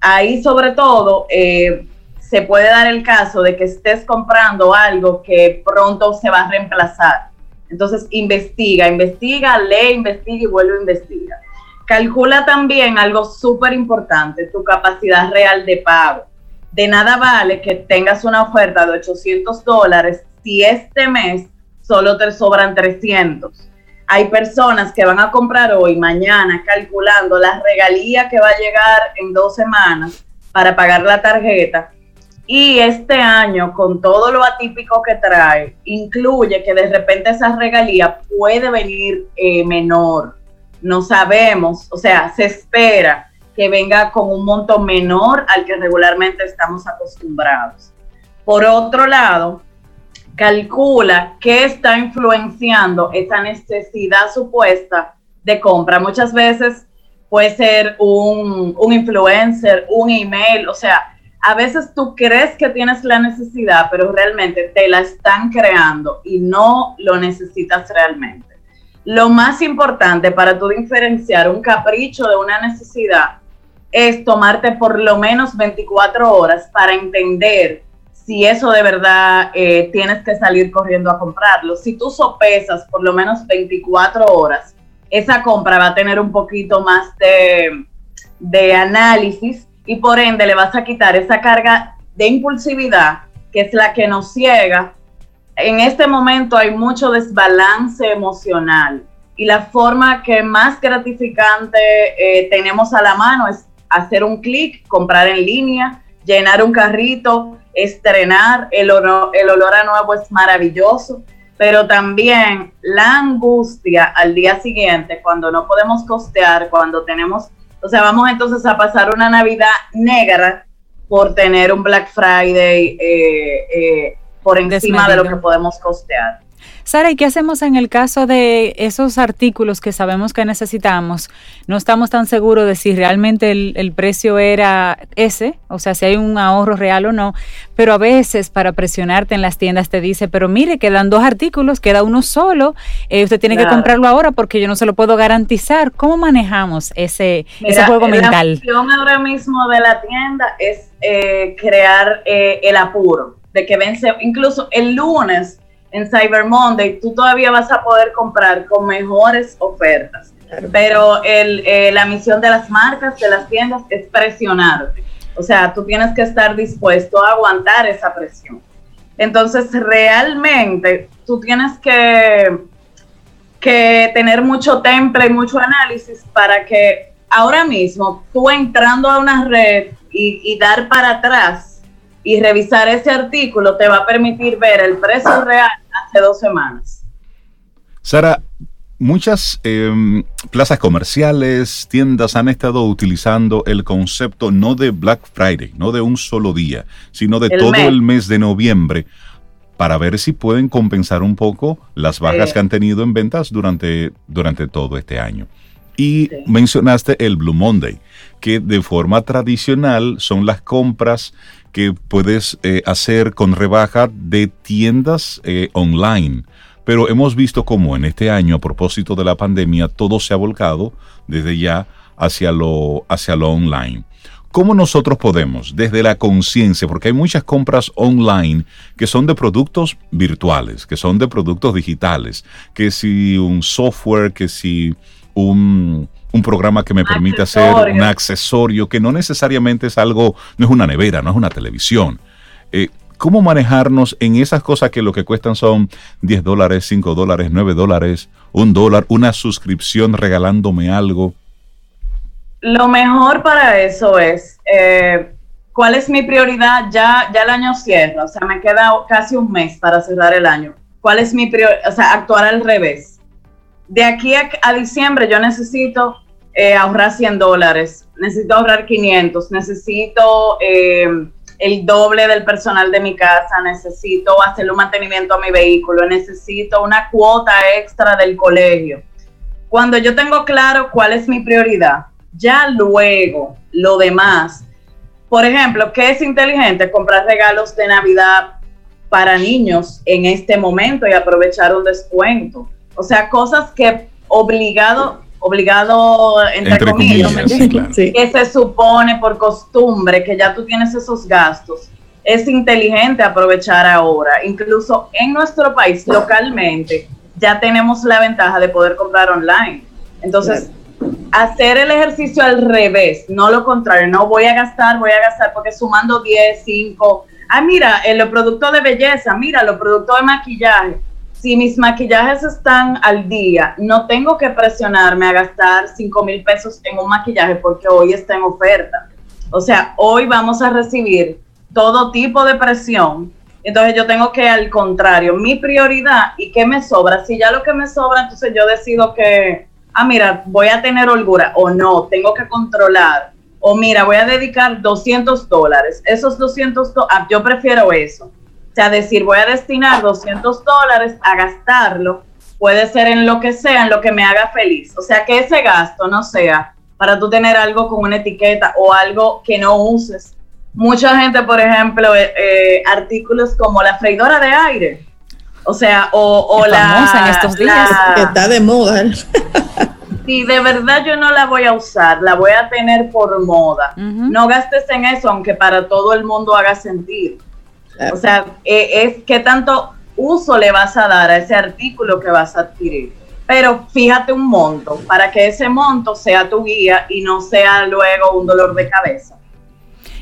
Ahí sobre todo eh, se puede dar el caso de que estés comprando algo que pronto se va a reemplazar entonces, investiga, investiga, lee, investiga y vuelve a investigar. Calcula también algo súper importante, tu capacidad real de pago. De nada vale que tengas una oferta de 800 dólares si este mes solo te sobran 300. Hay personas que van a comprar hoy, mañana, calculando la regalía que va a llegar en dos semanas para pagar la tarjeta y este año, con todo lo atípico que trae, incluye que de repente esa regalía puede venir eh, menor. No sabemos, o sea, se espera que venga con un monto menor al que regularmente estamos acostumbrados. Por otro lado, calcula qué está influenciando esa necesidad supuesta de compra. Muchas veces puede ser un, un influencer, un email, o sea, a veces tú crees que tienes la necesidad, pero realmente te la están creando y no lo necesitas realmente. Lo más importante para tú diferenciar un capricho de una necesidad es tomarte por lo menos 24 horas para entender si eso de verdad eh, tienes que salir corriendo a comprarlo. Si tú sopesas por lo menos 24 horas, esa compra va a tener un poquito más de, de análisis y por ende le vas a quitar esa carga de impulsividad que es la que nos ciega. En este momento hay mucho desbalance emocional y la forma que más gratificante eh, tenemos a la mano es hacer un clic, comprar en línea, llenar un carrito, estrenar, el olor, el olor a nuevo es maravilloso, pero también la angustia al día siguiente cuando no podemos costear, cuando tenemos o sea, vamos entonces a pasar una Navidad negra por tener un Black Friday eh, eh, por encima de lo que podemos costear. Sara, ¿y qué hacemos en el caso de esos artículos que sabemos que necesitamos? No estamos tan seguros de si realmente el, precio era ese, o sea, si hay un ahorro real o no, pero a veces para presionarte en las tiendas te dice, pero mire, quedan dos artículos, queda uno solo, eh, usted tiene que comprarlo ahora porque yo no se lo puedo garantizar. ¿Cómo manejamos ese, ese juego mental? La opción ahora mismo de la tienda es eh, crear eh, el apuro, de que vence, incluso el lunes en Cyber Monday, tú todavía vas a poder comprar con mejores ofertas. Pero el, eh, la misión de las marcas, de las tiendas, es presionarte. O sea, tú tienes que estar dispuesto a aguantar esa presión. Entonces, realmente, tú tienes que, que tener mucho temple y mucho análisis para que ahora mismo tú entrando a una red y, y dar para atrás y revisar ese artículo te va a permitir ver el precio real hace dos semanas. Sara, muchas em, plazas comerciales, tiendas han estado utilizando el concepto no de Black Friday, no de un solo día, sino de todo el mes de noviembre para ver si pueden compensar un poco las bajas que han tenido en ventas durante, durante todo este año. Y mencionaste el Blue Monday, que de forma tradicional son las compras que puedes eh, hacer con rebaja de tiendas eh, online. Pero hemos visto cómo en este año, a propósito de la pandemia, todo se ha volcado desde ya hacia lo, hacia lo online. ¿Cómo nosotros podemos, desde la conciencia, porque hay muchas compras online que son de productos virtuales, que son de productos digitales, que si un software, que si un, programa que me permite hacer un accesorio, que no necesariamente es algo, no es una nevera, no es una televisión. Eh, ¿Cómo manejarnos en esas cosas que lo que cuestan son 10 dólares, 5 dólares, 9 dólares, un dólar, una suscripción regalándome algo? Lo mejor para eso es, eh, ¿cuál es mi prioridad? Ya, ya el año cierra, o sea, me queda casi un mes para cerrar el año. ¿Cuál es mi prioridad? O sea, actuar al revés. De aquí a, diciembre yo necesito eh, ahorrar 100 dólares, necesito ahorrar 500, necesito eh, el doble del personal de mi casa, necesito hacerle un mantenimiento a mi vehículo, necesito una cuota extra del colegio. Cuando yo tengo claro cuál es mi prioridad, ya luego, lo demás, por ejemplo, ¿qué es inteligente? Comprar regalos de Navidad para niños en este momento y aprovechar un descuento. O sea, cosas que obligado, obligado, entre, comillas, que se supone por costumbre que ya tú tienes esos gastos. Es inteligente aprovechar ahora. Incluso en nuestro país, localmente, ya tenemos la ventaja de poder comprar online. Entonces, hacer el ejercicio al revés, no lo contrario, no voy a gastar, voy a gastar porque sumando 10, 5, ah, mira, en los productos de belleza, mira, los productos de maquillaje, si mis maquillajes están al día, no tengo que presionarme a gastar 5 mil pesos en un maquillaje porque hoy está en oferta. O sea, hoy vamos a recibir todo tipo de presión. Entonces yo tengo que, al contrario, mi prioridad y qué me sobra. Si ya lo que me sobra, entonces yo decido que ah, mira, voy a tener holgura o no, tengo que controlar. O mira, voy a dedicar 200 dólares. Esos 200 dólares, ah, yo prefiero eso. O sea, decir, voy a destinar 200 dólares a gastarlo. Puede ser en lo que sea, en lo que me haga feliz. O sea, que ese gasto no sea para tú tener algo con una etiqueta o algo que no uses. Mucha gente, por ejemplo, eh, eh, artículos como la freidora de aire o sea, o, la. en estos días. que está de moda. si de verdad yo no la voy a usar, la voy a tener por moda. No gastes en eso, aunque para todo el mundo haga sentido. O sea, e, es que tanto uso le vas a dar a ese artículo que vas a adquirir. Pero fíjate un monto para que ese monto sea tu guía y no sea luego un dolor de cabeza.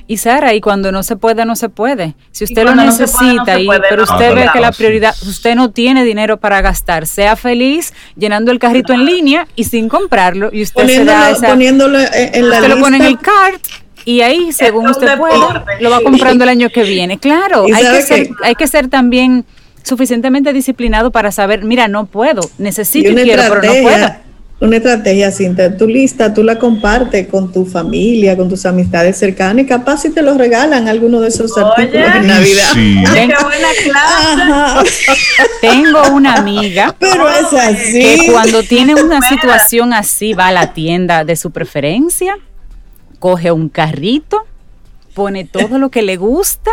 Y Sara, y cuando no se puede, no se puede. Si usted lo necesita, y, pero usted ve que la prioridad, usted no tiene dinero para gastar, sea feliz llenando el carrito en línea y sin comprarlo. Y usted se da esa, poniéndolo en la usted lo pone en el cart y ahí, según usted puede, lo va comprando el año que viene. Claro, hay que, ser, hay que ser también suficientemente disciplinado para saber, mira, no puedo, necesito y, quiero, pero no puedo una estrategia, Cinta. Tu lista, tú la compartes con tu familia, con tus amistades cercanas y capaz si te lo regalan alguno de esos artículos en Navidad. qué buena clase. Tengo una amiga Pero es así. que cuando tiene una situación así va a la tienda de su preferencia, coge un carrito, pone todo lo que le gusta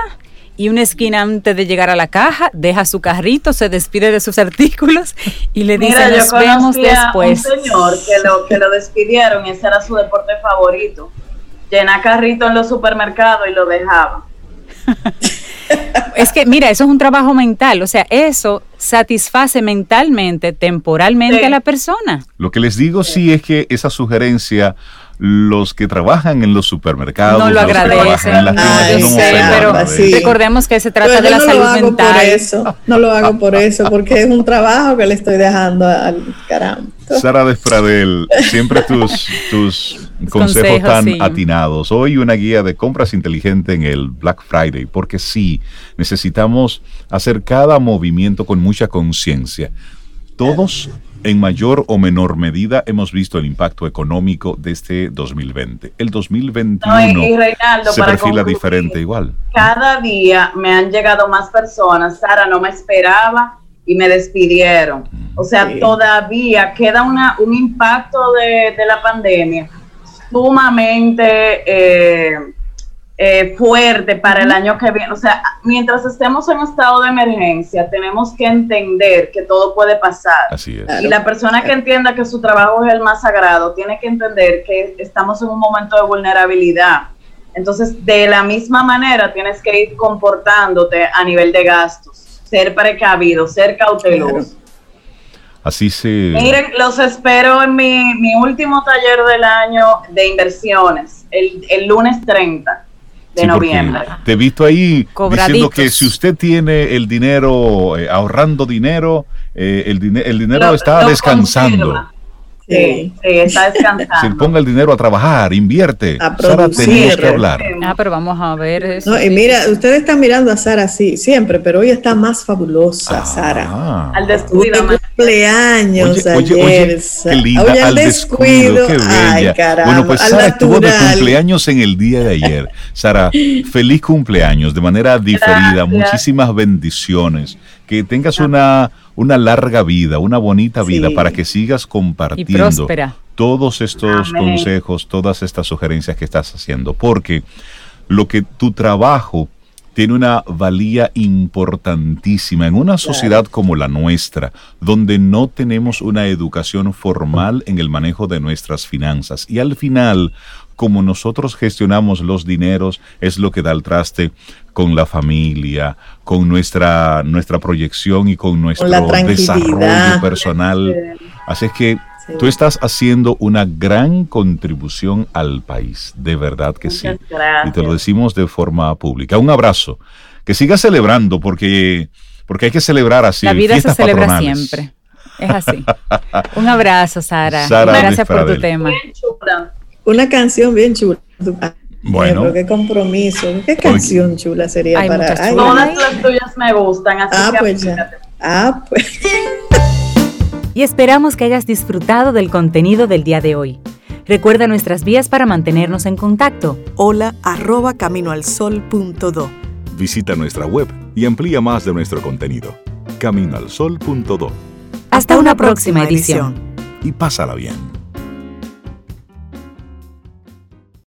y una esquina antes de llegar a la caja, deja su carrito, se despide de sus artículos y le dice, nos vemos después. un señor que lo, que lo despidieron y ese era su deporte favorito. Llena carrito en los supermercados y lo dejaba. es que, mira, eso es un trabajo mental, o sea, eso satisface mentalmente, temporalmente a la persona. Lo que les digo sí es que esa sugerencia los que trabajan en los supermercados, no lo agradecen. no, pero recordemos que se trata de la salud mental. Por eso, no lo hago por eso, porque es un trabajo que le estoy dejando al caramba. Sara Despradel, siempre tus, tus consejos, tan atinados. Hoy una guía de compras inteligente en el Black Friday, porque sí, necesitamos hacer cada movimiento con mucha conciencia. Todos en mayor o menor medida hemos visto el impacto económico de este 2020. El 2021 se perfila diferente igual. Cada día me han llegado más personas. Sara, no me esperaba y me despidieron. O sea, todavía queda una, un impacto de, la pandemia sumamente eh, eh, fuerte para el año que viene. O sea, mientras estemos en estado de emergencia, tenemos que entender que todo puede pasar. Así es. Y la persona que entienda que su trabajo es el más sagrado, tiene que entender que estamos en un momento de vulnerabilidad. Entonces, de la misma manera, tienes que ir comportándote a nivel de gastos, ser precavido, ser cauteloso. Así se... Miren, los espero en mi, mi último taller del año de inversiones, el, el lunes 30 de noviembre. Te he visto ahí diciendo que si usted tiene el dinero, eh, ahorrando dinero, eh, el, el dinero está descansando. Sí, sí, está descansando. Se ponga el dinero a trabajar, invierte. A Sara, producir. tenemos que hablar. Ah, pero vamos a ver eso. No, y mira, ustedes están mirando a Sara así, siempre, pero hoy está más fabulosa, Sara. Ah. Al Tuve descuido. me- cumpleaños Oye, oye, ayer. oye, Sa- qué linda, Oye, al descuido, qué bella. Ay, caramba, bueno, pues al Sara estuvo de cumpleaños en el día de ayer. Sara, feliz cumpleaños de manera diferida, Gracias. muchísimas bendiciones. Que tengas una, una larga vida, una bonita vida para que sigas compartiendo todos estos Amén. consejos, todas estas sugerencias que estás haciendo, porque lo que tu trabajo tiene una valía importantísima en una sociedad como la nuestra, donde no tenemos una educación formal en el manejo de nuestras finanzas. Y al final, como nosotros gestionamos los dineros, es lo que da el traste con la familia, con nuestra, nuestra proyección y con nuestro desarrollo personal. Así es que Sí. Tú estás haciendo una gran contribución al país, de verdad que sí. Gracias. Y te lo decimos de forma pública. Un abrazo. Que sigas celebrando porque, porque hay que celebrar así. La vida se celebra patronales. siempre. Es así. Un abrazo, Sara. Sara Gracias por tu tema. Una canción bien chula. Bueno. pero qué compromiso. ¿Qué canción chula sería Hay para.? Ay. Todas las tuyas me gustan, así Ah, que pues ya. Ah, pues. y esperamos que hayas disfrutado del contenido del día de hoy. Recuerda nuestras vías para mantenernos en contacto. Hola arroba caminoalsol.do. Visita nuestra web y amplía más de nuestro contenido. Caminoalsol.do Hasta una próxima edición. y pásala bien.